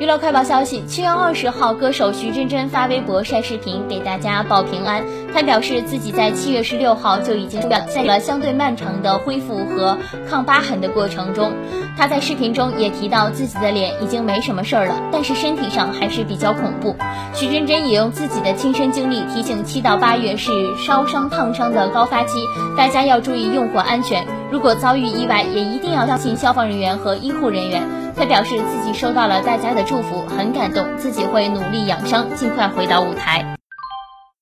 娱乐快报消息：七月二十号，歌手徐真真发微博晒视频给大家报平安。她表示自己在七月十六号就已经在了相对漫长的恢复和抗疤痕的过程中。她在视频中也提到自己的脸已经没什么事儿了，但是身体上还是比较恐怖。徐真真也用自己的亲身经历提醒：七到八月是烧伤烫伤的高发期，大家要注意用火安全。如果遭遇意外，也一定要相信消防人员和医护人员。他表示自己收到了大家的祝福，很感动，自己会努力养伤，尽快回到舞台。